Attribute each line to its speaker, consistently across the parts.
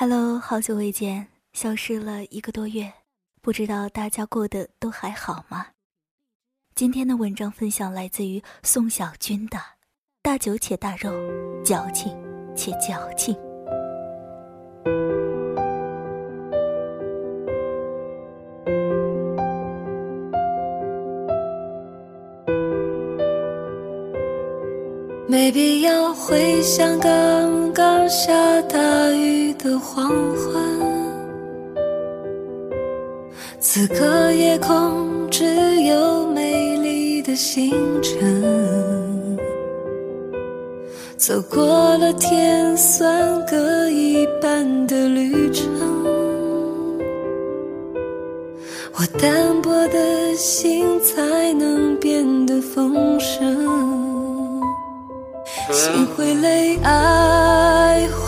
Speaker 1: Hello，好久未见，消失了一个多月，不知道大家过得都还好吗？今天的文章分享来自于宋小军的《大酒且大肉，矫情且矫情》。
Speaker 2: 没必要回想刚刚下大雨的黄昏，此刻夜空只有美丽的星辰。走过了天算各一半的旅程，我单薄的心才能变得丰盛。心会累，爱会冷，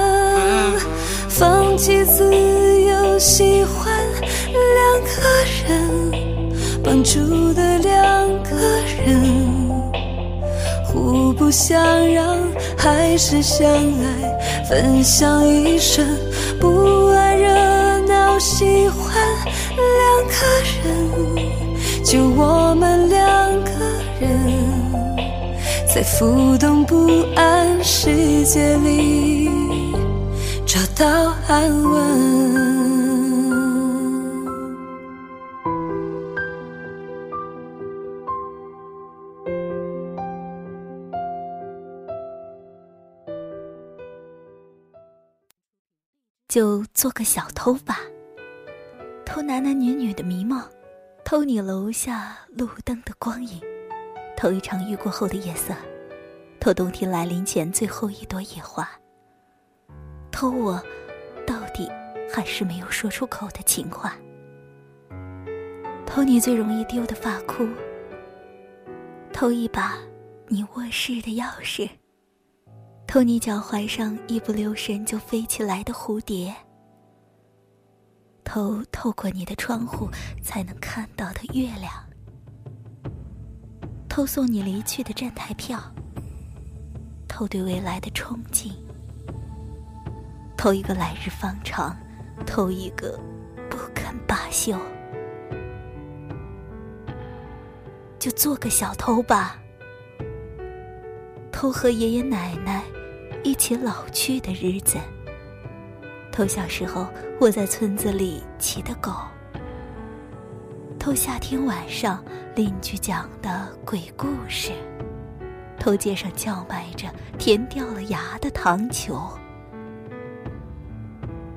Speaker 2: 放弃自由，喜欢两个人，绑住的两个人，互不相让，还是相爱，分享一生，不爱热闹，喜欢两个人。就我们两个人，在浮动不安世界里找到安稳。
Speaker 1: 就做个小偷吧，偷男男女女的迷梦。偷你楼下路灯的光影，偷一场雨过后的夜色，偷冬天来临前最后一朵野花。偷我，到底还是没有说出口的情话。偷你最容易丢的发箍，偷一把你卧室的钥匙，偷你脚踝上一不留神就飞起来的蝴蝶。偷透过你的窗户才能看到的月亮，偷送你离去的站台票，偷对未来的憧憬，偷一个来日方长，偷一个不肯罢休，就做个小偷吧，偷和爷爷奶奶一起老去的日子。偷小时候我在村子里骑的狗，偷夏天晚上邻居讲的鬼故事，偷街上叫卖着甜掉了牙的糖球，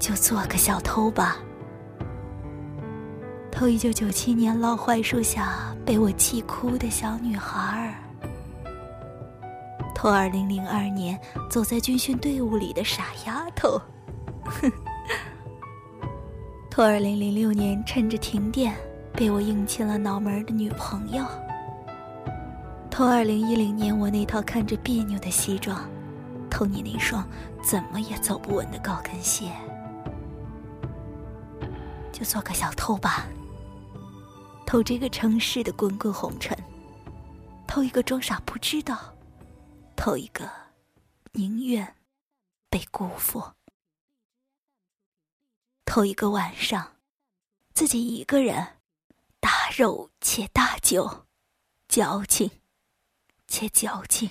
Speaker 1: 就做个小偷吧。偷一九九七年老槐树下被我气哭的小女孩儿，偷二零零二年走在军训队伍里的傻丫头。哼，偷二零零六年趁着停电被我硬亲了脑门的女朋友。偷二零一零年我那套看着别扭的西装，偷你那双怎么也走不稳的高跟鞋。做个小偷吧，偷这个城市的滚滚红尘，偷一个装傻不知道，偷一个宁愿被辜负。偷一个晚上，自己一个人，大肉且大酒，矫情且矫情。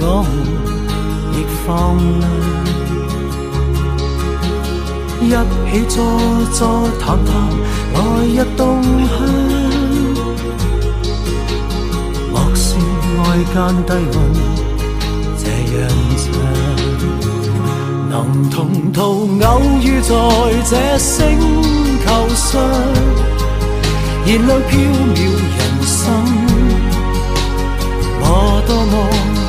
Speaker 3: 我们亦放亮。一起坐坐谈谈来日动向，莫说爱间低温这样长，能同途偶遇在这星球上，燃亮飘渺人生，我多么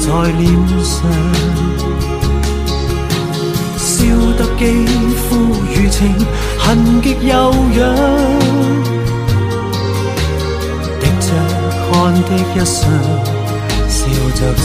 Speaker 3: 在脸上。烧得肌肤如情，痕极悠扬，滴着汗的一双，笑着唱。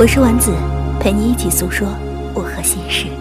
Speaker 1: 我是丸子，陪你一起诉说。我和心事。